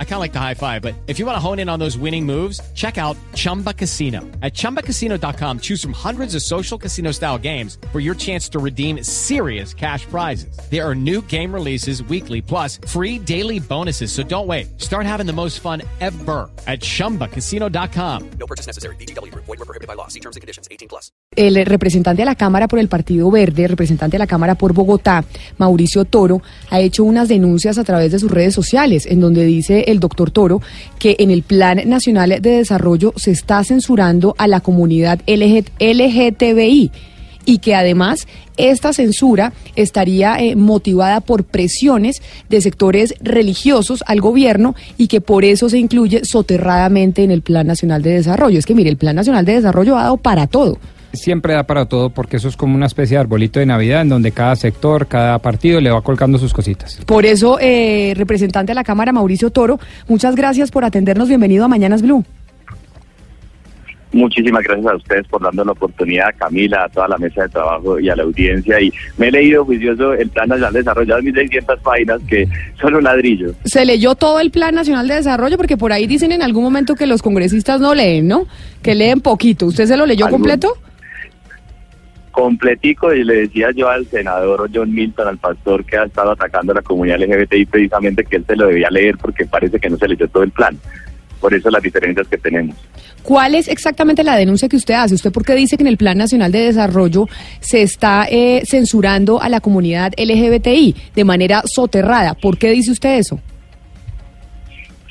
I kind of like the high five, but if you want to hone in on those winning moves, check out Chumba Casino. At ChumbaCasino.com, choose from hundreds of social casino style games for your chance to redeem serious cash prizes. There are new game releases weekly, plus free daily bonuses. So don't wait. Start having the most fun ever at ChumbaCasino.com. No purchase necessary. BGW. Void were prohibited by law. See terms and conditions. 18 plus. El representante de la Cámara por el Partido Verde, representante de la Cámara por Bogotá, Mauricio Toro, ha hecho unas denuncias a través de sus redes sociales, en donde dice el doctor Toro que en el Plan Nacional de Desarrollo se está censurando a la comunidad LGTBI y que además esta censura estaría eh, motivada por presiones de sectores religiosos al gobierno y que por eso se incluye soterradamente en el Plan Nacional de Desarrollo. Es que mire, el Plan Nacional de Desarrollo ha dado para todo siempre da para todo porque eso es como una especie de arbolito de Navidad en donde cada sector, cada partido le va colgando sus cositas. Por eso, eh, representante de la Cámara, Mauricio Toro, muchas gracias por atendernos. Bienvenido a Mañanas Blue. Muchísimas gracias a ustedes por dando la oportunidad, a Camila, a toda la mesa de trabajo y a la audiencia. Y me he leído juicioso el Plan Nacional de Desarrollo, de 1.600 páginas que son un ladrillo. ¿Se leyó todo el Plan Nacional de Desarrollo? Porque por ahí dicen en algún momento que los congresistas no leen, ¿no? Que leen poquito. ¿Usted se lo leyó completo? Completico y le decía yo al senador John Milton, al pastor que ha estado atacando a la comunidad LGBTI, precisamente que él se lo debía leer porque parece que no se leyó todo el plan. Por eso las diferencias que tenemos. ¿Cuál es exactamente la denuncia que usted hace? ¿Usted por qué dice que en el Plan Nacional de Desarrollo se está eh, censurando a la comunidad LGBTI de manera soterrada? ¿Por qué dice usted eso?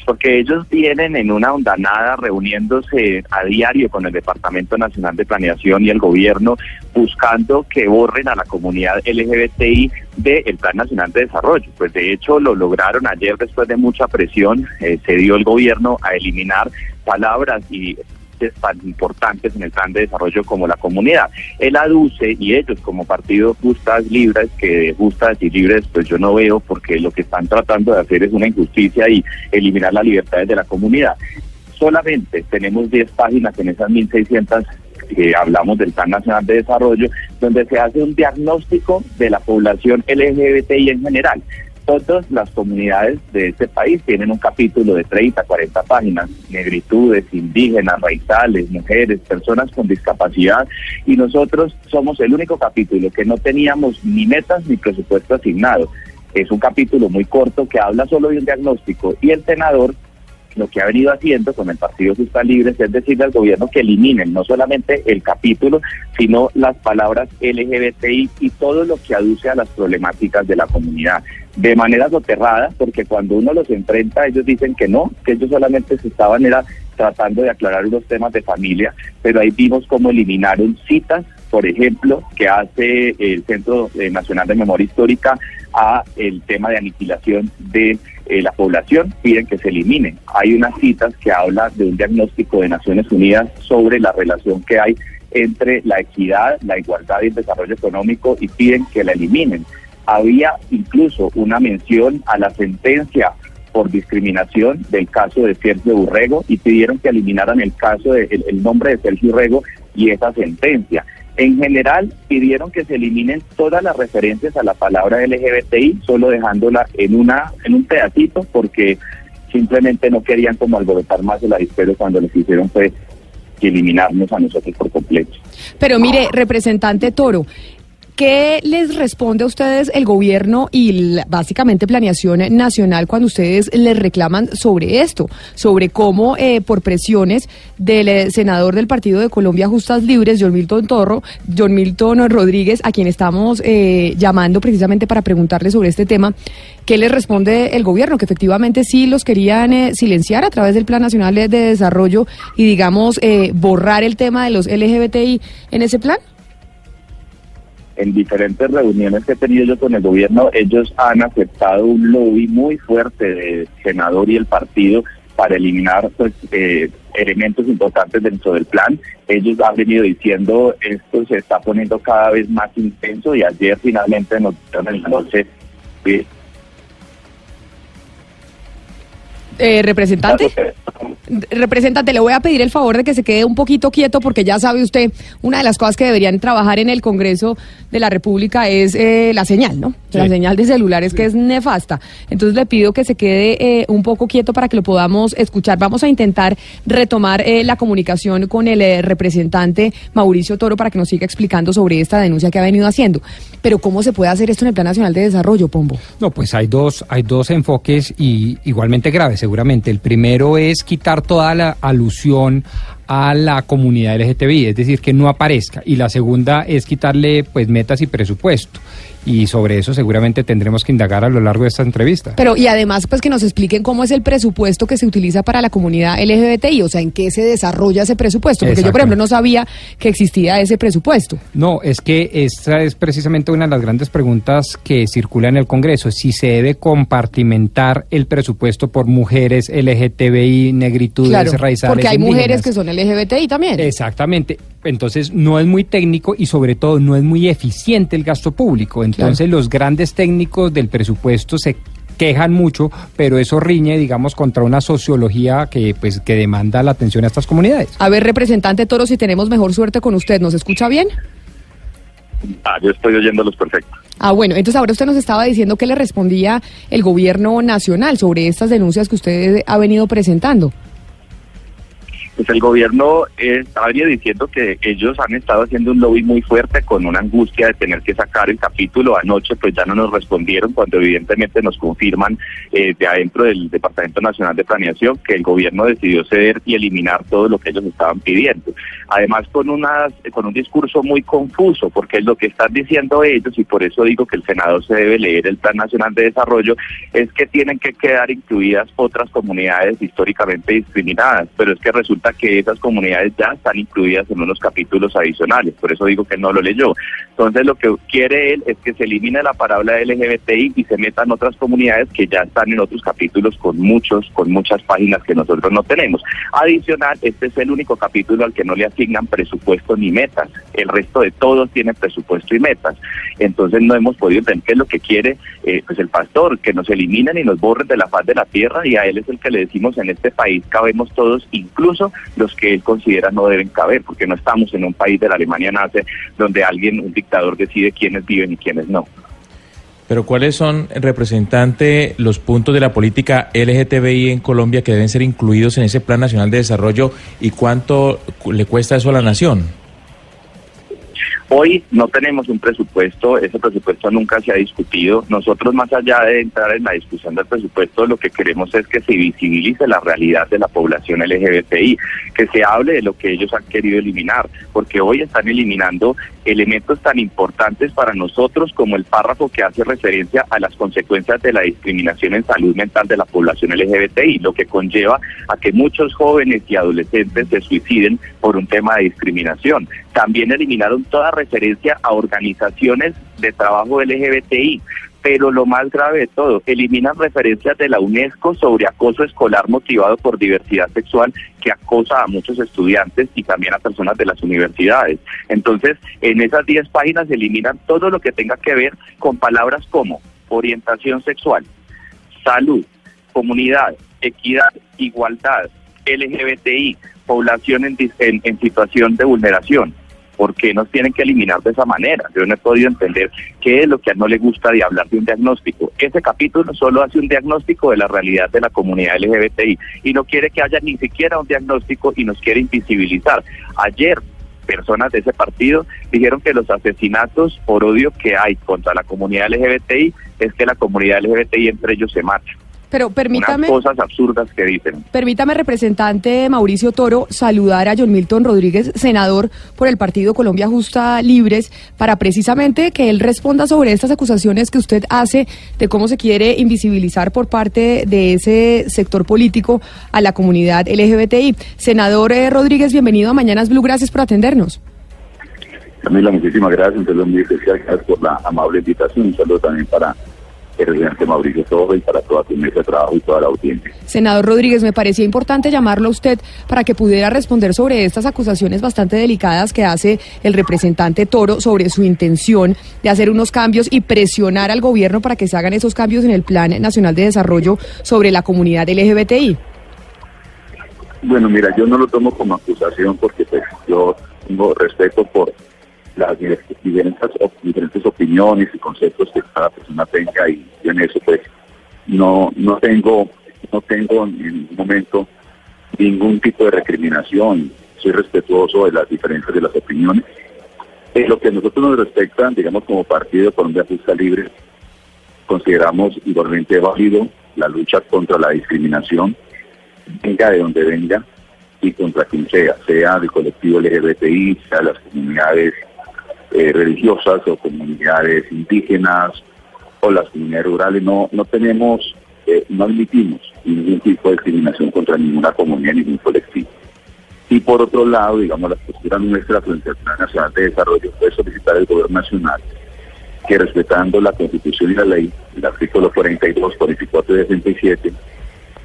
Porque ellos vienen en una ondanada reuniéndose a diario con el Departamento Nacional de Planeación y el gobierno buscando que borren a la comunidad LGBTI del Plan Nacional de Desarrollo. Pues de hecho lo lograron ayer después de mucha presión, eh, se dio el gobierno a eliminar palabras y tan importantes en el plan de desarrollo como la comunidad. Él aduce y ellos como partido justas libres, que justas y libres pues yo no veo porque lo que están tratando de hacer es una injusticia y eliminar las libertades de la comunidad. Solamente tenemos 10 páginas en esas 1600 que hablamos del Plan Nacional de Desarrollo, donde se hace un diagnóstico de la población LGBTI en general todas las comunidades de este país tienen un capítulo de 30, 40 páginas, negritudes, indígenas, raizales, mujeres, personas con discapacidad, y nosotros somos el único capítulo que no teníamos ni metas ni presupuesto asignado. Es un capítulo muy corto que habla solo de un diagnóstico y el senador lo que ha venido haciendo con el Partido Justa Libre es decirle al gobierno que eliminen no solamente el capítulo, sino las palabras LGBTI y todo lo que aduce a las problemáticas de la comunidad de manera soterrada, porque cuando uno los enfrenta, ellos dicen que no, que ellos solamente se estaban era tratando de aclarar unos temas de familia, pero ahí vimos cómo eliminaron citas, por ejemplo, que hace el Centro eh, Nacional de Memoria Histórica a el tema de aniquilación de eh, la población, piden que se eliminen. Hay unas citas que hablan de un diagnóstico de Naciones Unidas sobre la relación que hay entre la equidad, la igualdad y el desarrollo económico y piden que la eliminen. Había incluso una mención a la sentencia por discriminación del caso de Sergio Urrego y pidieron que eliminaran el caso de, el, nombre de Sergio Urrego y esa sentencia. En general, pidieron que se eliminen todas las referencias a la palabra LGBTI, solo dejándola en una en un pedacito, porque simplemente no querían como alborotar más el avispero cuando que hicieron fue eliminarnos a nosotros por completo. Pero mire, representante Toro, ¿Qué les responde a ustedes el gobierno y básicamente planeación nacional cuando ustedes les reclaman sobre esto? Sobre cómo eh, por presiones del eh, senador del Partido de Colombia Justas Libres, John Milton Torro, John Milton Rodríguez, a quien estamos eh, llamando precisamente para preguntarle sobre este tema, ¿qué les responde el gobierno? Que efectivamente sí los querían silenciar a través del Plan Nacional de Desarrollo y digamos borrar el tema de los LGBTI en ese plan en diferentes reuniones que he tenido yo con el gobierno, ellos han aceptado un lobby muy fuerte del senador y el partido para eliminar pues, eh, elementos importantes dentro del plan. Ellos han venido diciendo esto se está poniendo cada vez más intenso y ayer finalmente nos dieron el noche Eh, representante. Representante, le voy a pedir el favor de que se quede un poquito quieto porque ya sabe usted, una de las cosas que deberían trabajar en el Congreso de la República es eh, la señal, ¿no? La señal de celulares que es nefasta. Entonces le pido que se quede eh, un poco quieto para que lo podamos escuchar. Vamos a intentar retomar eh, la comunicación con el representante Mauricio Toro para que nos siga explicando sobre esta denuncia que ha venido haciendo. Pero ¿cómo se puede hacer esto en el Plan Nacional de Desarrollo, Pombo? No, pues hay dos, hay dos enfoques y igualmente graves seguramente. El primero es quitar toda la alusión a la comunidad LGTBI, es decir, que no aparezca. Y la segunda es quitarle pues metas y presupuesto y sobre eso seguramente tendremos que indagar a lo largo de esta entrevista. Pero y además pues que nos expliquen cómo es el presupuesto que se utiliza para la comunidad LGBTI, o sea, en qué se desarrolla ese presupuesto, porque yo por ejemplo no sabía que existía ese presupuesto. No, es que esta es precisamente una de las grandes preguntas que circula en el Congreso, si se debe compartimentar el presupuesto por mujeres LGTBI, negritudes, claro, raizales. Porque hay mujeres que son LGBTI también. Exactamente. Entonces no es muy técnico y sobre todo no es muy eficiente el gasto público. Entonces los grandes técnicos del presupuesto se quejan mucho, pero eso riñe, digamos, contra una sociología que pues que demanda la atención a estas comunidades. A ver, representante Toro, si tenemos mejor suerte con usted, ¿nos escucha bien? Ah, yo estoy oyéndolos perfecto. Ah, bueno, entonces ahora usted nos estaba diciendo que le respondía el gobierno nacional sobre estas denuncias que usted ha venido presentando pues el gobierno estaría diciendo que ellos han estado haciendo un lobby muy fuerte con una angustia de tener que sacar el capítulo. Anoche pues ya no nos respondieron cuando evidentemente nos confirman eh, de adentro del Departamento Nacional de Planeación que el gobierno decidió ceder y eliminar todo lo que ellos estaban pidiendo. Además con, unas, con un discurso muy confuso porque lo que están diciendo ellos y por eso digo que el Senado se debe leer el Plan Nacional de Desarrollo es que tienen que quedar incluidas otras comunidades históricamente discriminadas, pero es que resulta que esas comunidades ya están incluidas en unos capítulos adicionales, por eso digo que no lo leyó. Entonces lo que quiere él es que se elimine la palabra LGBTI y se metan otras comunidades que ya están en otros capítulos con muchos, con muchas páginas que nosotros no tenemos. Adicional, este es el único capítulo al que no le asignan presupuesto ni metas. El resto de todos tienen presupuesto y metas. Entonces no hemos podido entender qué es lo que quiere eh, pues el pastor, que nos eliminen y nos borren de la faz de la tierra y a él es el que le decimos en este país cabemos todos, incluso los que él considera no deben caber, porque no estamos en un país de la Alemania nace donde alguien, un dictador, decide quiénes viven y quiénes no. Pero ¿cuáles son, representante, los puntos de la política LGTBI en Colombia que deben ser incluidos en ese Plan Nacional de Desarrollo y cuánto le cuesta eso a la nación? Hoy no tenemos un presupuesto, ese presupuesto nunca se ha discutido. Nosotros, más allá de entrar en la discusión del presupuesto, lo que queremos es que se visibilice la realidad de la población LGBTI, que se hable de lo que ellos han querido eliminar, porque hoy están eliminando elementos tan importantes para nosotros como el párrafo que hace referencia a las consecuencias de la discriminación en salud mental de la población LGBTI, lo que conlleva a que muchos jóvenes y adolescentes se suiciden por un tema de discriminación. También eliminaron toda referencia a organizaciones de trabajo LGBTI. Pero lo más grave de todo, eliminan referencias de la UNESCO sobre acoso escolar motivado por diversidad sexual que acosa a muchos estudiantes y también a personas de las universidades. Entonces, en esas 10 páginas eliminan todo lo que tenga que ver con palabras como orientación sexual, salud, comunidad, equidad, igualdad, LGBTI, población en, en situación de vulneración, ¿Por qué nos tienen que eliminar de esa manera? Yo no he podido entender qué es lo que a no le gusta de hablar de un diagnóstico. Ese capítulo solo hace un diagnóstico de la realidad de la comunidad LGBTI y no quiere que haya ni siquiera un diagnóstico y nos quiere invisibilizar. Ayer personas de ese partido dijeron que los asesinatos por odio que hay contra la comunidad LGBTI es que la comunidad LGBTI entre ellos se mata. Pero permítame. cosas absurdas que dicen. Permítame, representante Mauricio Toro, saludar a John Milton Rodríguez, senador por el Partido Colombia Justa Libres, para precisamente que él responda sobre estas acusaciones que usted hace de cómo se quiere invisibilizar por parte de ese sector político a la comunidad LGBTI. Senador eh, Rodríguez, bienvenido a Mañanas Blue, gracias por atendernos. Camila, muchísimas gracias, un saludo muy especial, gracias por la amable invitación, un saludo también para Mauricio Soto y para toda tu mesa de trabajo y toda la audiencia. Senador Rodríguez, me parecía importante llamarlo a usted para que pudiera responder sobre estas acusaciones bastante delicadas que hace el representante Toro sobre su intención de hacer unos cambios y presionar al gobierno para que se hagan esos cambios en el Plan Nacional de Desarrollo sobre la comunidad LGBTI. Bueno, mira, yo no lo tomo como acusación porque pues, yo tengo respeto por las diferentes, diferentes opiniones y conceptos que cada persona tenga y yo en eso pues no no tengo no tengo en ningún momento ningún tipo de recriminación. Soy respetuoso de las diferencias de las opiniones. En lo que a nosotros nos respecta digamos como partido Colombia Justa Libre consideramos igualmente válido la lucha contra la discriminación venga de donde venga y contra quien sea, sea del colectivo LGBTI, sea las comunidades eh, religiosas o comunidades indígenas o las comunidades rurales. No, no tenemos, eh, no admitimos ningún tipo de discriminación contra ninguna comunidad, ningún colectivo. Y por otro lado, digamos, la postura nuestra frente al Plan Nacional de Desarrollo fue solicitar al Gobierno Nacional que respetando la Constitución y la ley, el artículo 42, 44 y 67,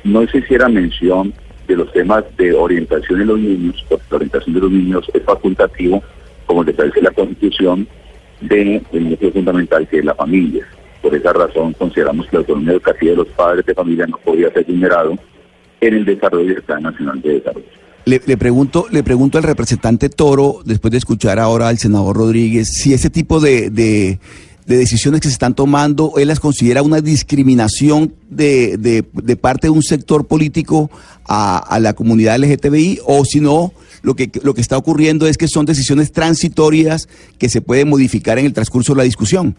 no se hiciera mención de los temas de orientación de los niños, porque la orientación de los niños es facultativo, como le establece la Constitución, del de núcleo fundamental que es la familia. Por esa razón consideramos que la autonomía educativa de los padres de familia no podía ser vulnerado en el desarrollo del Plan Nacional de Desarrollo. Le, pregunto, le pregunto al representante Toro, después de escuchar ahora al senador Rodríguez, si ese tipo de de decisiones que se están tomando, él las considera una discriminación de, de, parte de un sector político a, a, la comunidad LGTBI o si no, lo que, lo que está ocurriendo es que son decisiones transitorias que se pueden modificar en el transcurso de la discusión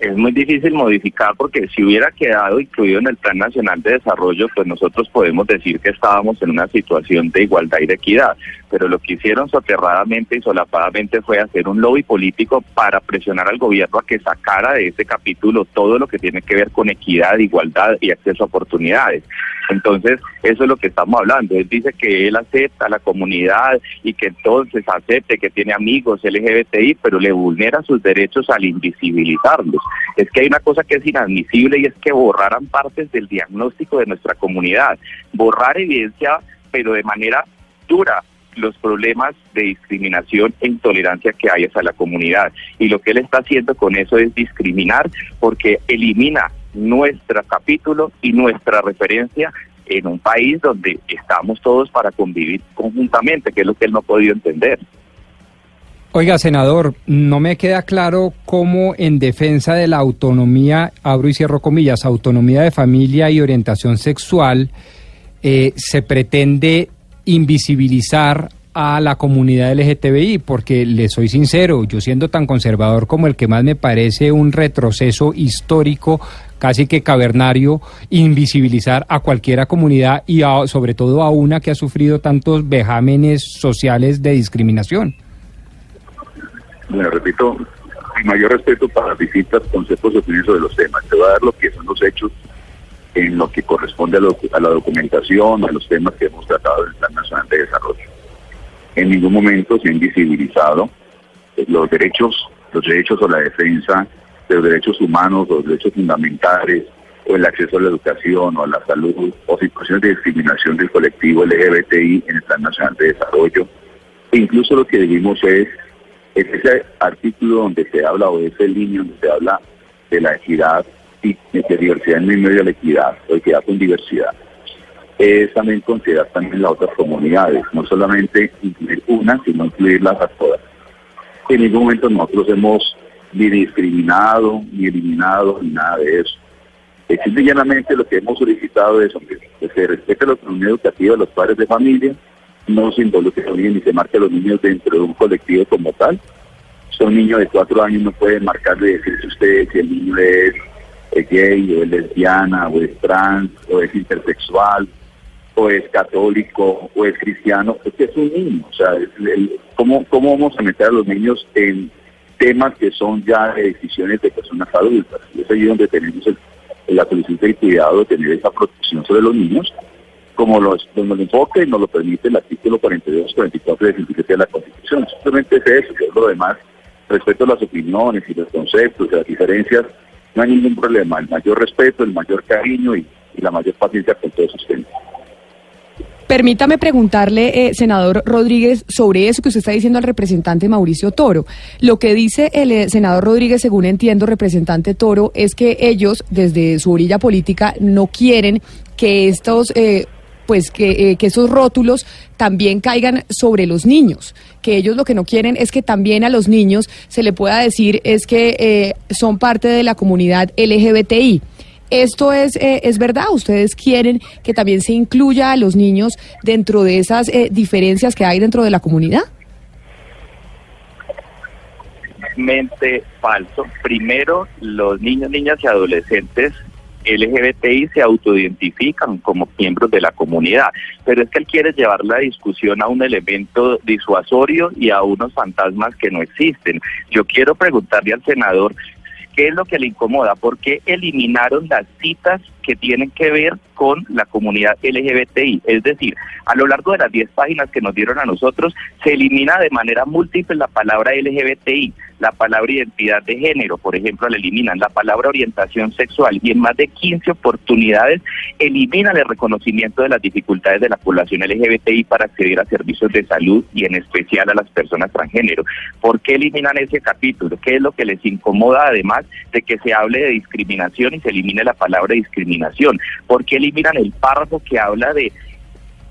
es muy difícil modificar porque si hubiera quedado incluido en el Plan Nacional de Desarrollo, pues nosotros podemos decir que estábamos en una situación de igualdad y de equidad. Pero lo que hicieron soterradamente y solapadamente fue hacer un lobby político para presionar al gobierno a que sacara de ese capítulo todo lo que tiene que ver con equidad, igualdad y acceso a oportunidades. Entonces, eso es lo que estamos hablando. Él dice que él acepta a la comunidad y que entonces acepte que tiene amigos LGBTI, pero le vulnera sus derechos al invisibilizarlos. Es que hay una cosa que es inadmisible y es que borraran partes del diagnóstico de nuestra comunidad. Borrar evidencia, pero de manera dura, los problemas de discriminación e intolerancia que hay hacia la comunidad. Y lo que él está haciendo con eso es discriminar porque elimina nuestro capítulo y nuestra referencia en un país donde estamos todos para convivir conjuntamente, que es lo que él no ha podido entender. Oiga, senador, no me queda claro cómo en defensa de la autonomía, abro y cierro comillas, autonomía de familia y orientación sexual, eh, se pretende invisibilizar a la comunidad LGTBI, porque le soy sincero, yo siendo tan conservador como el que más me parece un retroceso histórico, casi que cavernario, invisibilizar a cualquiera comunidad y sobre todo a una que ha sufrido tantos vejámenes sociales de discriminación. Bueno, repito, mi mayor respeto para las distintas conceptos de opinión sobre los temas. Te voy a dar lo que son los hechos en lo que corresponde a, a la documentación, a los temas que hemos tratado en el Plan Nacional de Desarrollo en ningún momento se han visibilizado los derechos, los derechos o la defensa de los derechos humanos, los derechos fundamentales, o el acceso a la educación o a la salud, o situaciones de discriminación del colectivo LGBTI en el Plan Nacional de Desarrollo. E incluso lo que dijimos es, ese artículo donde se habla, o ese línea donde se habla de la equidad y de diversidad en medio de la equidad, o equidad con diversidad es también considerar también las otras comunidades, no solamente incluir una, sino incluirlas a todas. En ningún momento nosotros hemos ni discriminado, ni eliminado, ni nada de eso. Simple llanamente lo que hemos solicitado es que se respete la autonomía educativa de los padres de familia, no se involucre ni se marque a los niños dentro de un colectivo como tal. Si un de cuatro años no puede marcarle y decirse usted si el niño es gay o es lesbiana o es trans o es intersexual o es católico o es cristiano, es que es un niño. O sea, ¿cómo, ¿cómo vamos a meter a los niños en temas que son ya de decisiones de personas adultas? Y es ahí donde tenemos la solicitud y cuidado de tener esa protección sobre los niños, como como el enfoque nos lo permite el artículo 42, 44 y 57 de la Constitución. Simplemente es eso, es lo demás, respecto a las opiniones y los conceptos y las diferencias, no hay ningún problema, el mayor respeto, el mayor cariño y, la mayor paciencia con todos ustedes. Permítame preguntarle, eh, senador Rodríguez, sobre eso que usted está diciendo al representante Mauricio Toro. Lo que dice el eh, senador Rodríguez, según entiendo, representante Toro, es que ellos, desde su orilla política, no quieren que estos... Eh, pues que, que, esos rótulos también caigan sobre los niños, que ellos lo que no quieren es que también a los niños se le pueda decir es que son parte de la comunidad LGBTI. ¿Esto es, eh, es verdad? ¿Ustedes quieren que también se incluya a los niños dentro de esas eh, diferencias que hay dentro de la comunidad? Mente falso. Primero, los niños, niñas y adolescentes LGBTI se autoidentifican como miembros de la comunidad, pero es que él quiere llevar la discusión a un elemento disuasorio y a unos fantasmas que no existen. Yo quiero preguntarle al senador ¿Qué es lo que le incomoda? ¿Por qué eliminaron las citas que tienen que ver con la comunidad LGBTI? Es decir, a lo largo de las 10 páginas que nos dieron a nosotros, se elimina de manera múltiple la palabra LGBTI, la palabra identidad de género, por ejemplo, la eliminan, la palabra orientación sexual y en más de 15 oportunidades eliminan el reconocimiento de las dificultades de la población LGBTI para acceder a servicios de salud y en especial a las personas transgénero. ¿Por qué eliminan ese capítulo? ¿Qué es lo que les incomoda además de que se hable de discriminación y se elimine la palabra discriminación? ¿Por qué eliminan el párrafo que habla de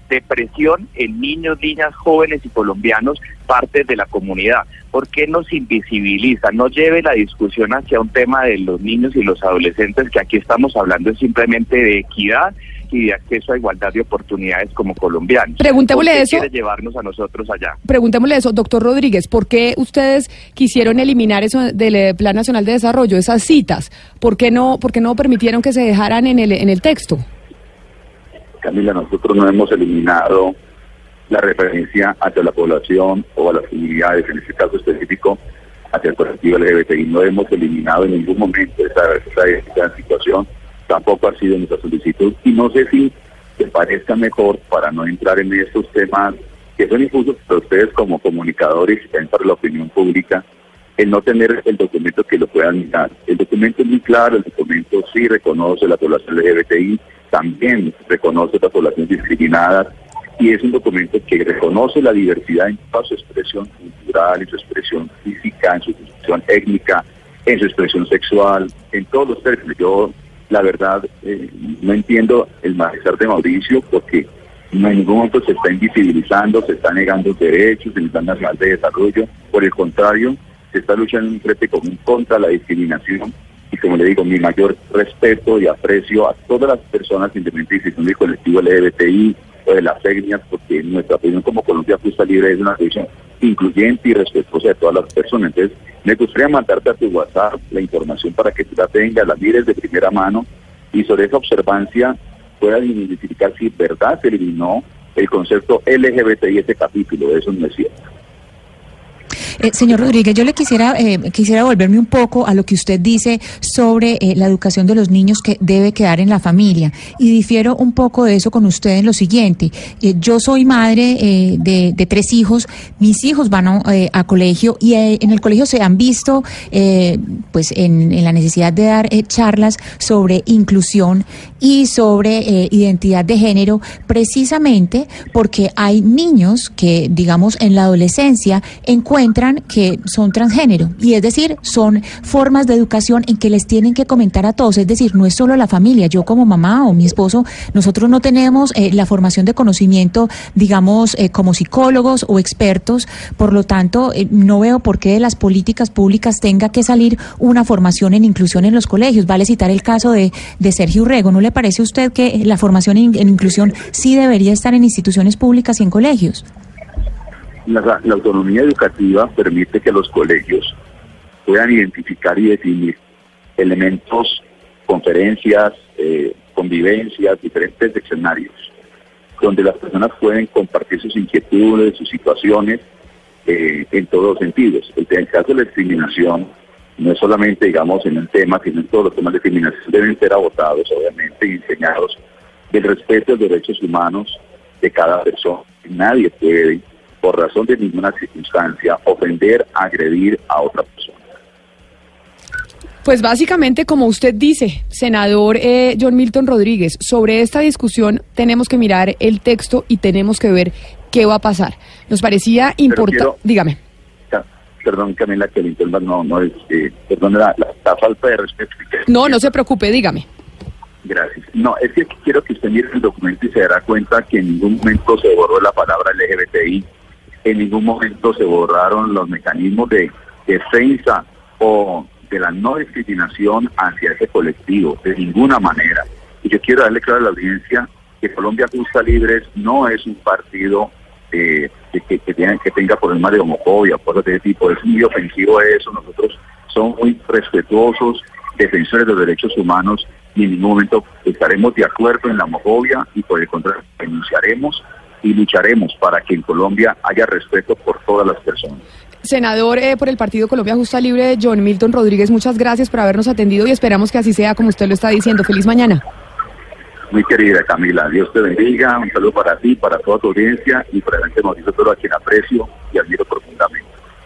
depresión en niños, niñas, jóvenes y colombianos, parte de la comunidad. ¿Por qué nos invisibiliza? No lleve la discusión hacia un tema de los niños y los adolescentes, que aquí estamos hablando simplemente de equidad y de acceso a igualdad de oportunidades como colombianos. Preguntémosle eso. quiere llevarnos a nosotros allá? Preguntémosle eso, doctor Rodríguez, ¿por qué ustedes quisieron eliminar eso del eh, Plan Nacional de Desarrollo, esas citas? ¿Por qué no, por qué no permitieron que se dejaran en el, en el texto? Camila, nosotros no hemos eliminado la referencia hacia la población o a las comunidades, en este caso específico, hacia el colectivo LGBTI. No hemos eliminado en ningún momento esa, esa, situación, tampoco ha sido nuestra solicitud y no sé si te parezca mejor para no entrar en estos temas que son injustos para ustedes como comunicadores y para la opinión pública, el no tener el documento que lo puedan mirar. El documento es muy claro, el documento sí reconoce la población LGBTI, también reconoce a la población discriminada y es un documento que reconoce la diversidad en toda su expresión cultural, en su expresión física, en su expresión étnica, en su expresión sexual, en todos los términos. Yo, la verdad, eh, no entiendo el malestar de Mauricio porque en ningún momento se está invisibilizando, se está negando derechos en el Plan Nacional de Desarrollo. Por el contrario, se está luchando un frente común contra la discriminación y como le digo, mi mayor respeto y aprecio a todas las personas independientes del colectivo LGBTI o de las etnias, porque nuestra opinión como Colombia Justa Libre es una visión incluyente y respetuosa de todas las personas. Entonces, me gustaría mandarte a tu WhatsApp la información para que tú la tengas, la mires de primera mano y sobre esa observancia puedas identificar si verdad se eliminó el concepto LGBTI ese capítulo. Eso no es cierto. Eh, señor Rodríguez, yo le quisiera, eh, quisiera volverme un poco a lo que usted dice sobre eh, la educación de los niños que debe quedar en la familia. Y difiero un poco de eso con usted en lo siguiente. yo soy madre de, tres hijos, mis hijos van a, colegio y en el colegio se han visto pues en, en, la necesidad de dar charlas sobre inclusión y sobre identidad de género, precisamente porque hay niños que, digamos, en la adolescencia encuentran que son transgénero. Y es decir, son formas de educación en que les tienen que comentar a todos. Es decir, no es solo la familia. Yo como mamá o mi esposo, nosotros no tenemos eh, la formación de conocimiento, digamos, eh, como psicólogos o expertos. Por lo tanto, eh, no veo por qué de las políticas públicas tenga que salir una formación en inclusión en los colegios. Vale citar el caso de, de Sergio Urrego. ¿No le parece a usted que la formación en inclusión sí debería estar en instituciones públicas y en colegios? La, autonomía educativa permite que los colegios puedan identificar y definir elementos, conferencias, eh, convivencias, diferentes escenarios, donde las personas pueden compartir sus inquietudes, sus situaciones eh, en todos los sentidos. El, el caso de la discriminación no es solamente, digamos, en un tema, sino en todos los temas de discriminación deben ser agotados, obviamente, y enseñados del respeto a los derechos humanos de cada persona. Nadie puede por razón de ninguna circunstancia, ofender, agredir a otra persona. Pues básicamente, como usted dice, senador eh, John Milton Rodríguez, sobre esta discusión tenemos que mirar el texto y tenemos que ver qué va a pasar. Nos parecía importante. Dígame. Perdón, Camila, que el no, no es, eh, perdón, la, la- la falta de respeto. No, no se preocupe, dígame. Gracias. No, es que quiero que usted mire el documento y se dará cuenta que en ningún momento se borró la palabra LGBTI, en ningún momento se borraron los mecanismos de defensa o de la no discriminación hacia ese colectivo, de ninguna manera. Y yo quiero darle claro a la audiencia que Colombia Justa Libres no es un partido eh, que, que, tenga, que tenga problemas de homofobia, cosas de ese tipo. Es muy ofensivo eso. Nosotros somos muy respetuosos, defensores de los derechos humanos y en ningún momento estaremos de acuerdo en la homofobia y por el contrario denunciaremos y lucharemos para que en Colombia haya respeto por todas las personas. Senador eh, por el Partido Colombia Justa Libre, John Milton Rodríguez, muchas gracias por habernos atendido y esperamos que así sea como usted lo está diciendo. Feliz mañana. Muy querida Camila, Dios te bendiga, un saludo para ti, para toda tu audiencia y para el Mauricio Toro a quien aprecio y admiro profundamente.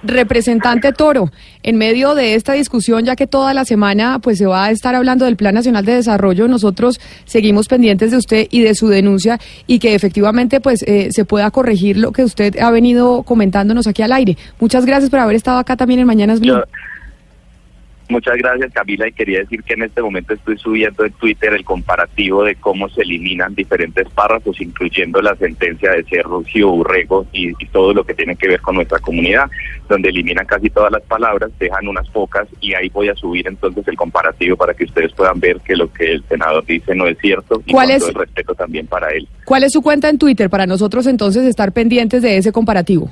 Representante Toro, en medio de esta discusión, ya que toda la semana pues se va a estar hablando del Plan Nacional de Desarrollo, nosotros seguimos pendientes de usted y de su denuncia y que efectivamente pues eh, se pueda corregir lo que usted ha venido comentándonos aquí al aire. Muchas gracias por haber estado acá también en Mañanas Blue. Muchas gracias Camila y quería decir que en este momento estoy subiendo en Twitter el comparativo de cómo se eliminan diferentes párrafos, incluyendo la sentencia de Sergio Urrego y, y todo lo que tiene que ver con nuestra comunidad, donde eliminan casi todas las palabras, dejan unas pocas y ahí voy a subir entonces el comparativo para que ustedes puedan ver que lo que el senador dice no es cierto y ¿Cuál con es? todo el respeto también para él. ¿Cuál es su cuenta en Twitter para nosotros entonces estar pendientes de ese comparativo?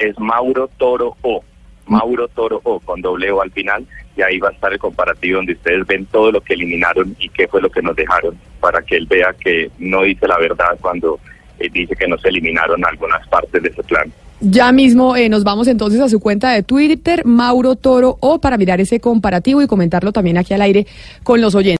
es Mauro Toro O. Mauro Toro O con doble O al final y ahí va a estar el comparativo donde ustedes ven todo lo que eliminaron y qué fue lo que nos dejaron para que él vea que no dice la verdad cuando eh, dice que no se eliminaron algunas partes de ese plan. Ya mismo eh, nos vamos entonces a su cuenta de Twitter, Mauro Toro O, para mirar ese comparativo y comentarlo también aquí al aire con los oyentes.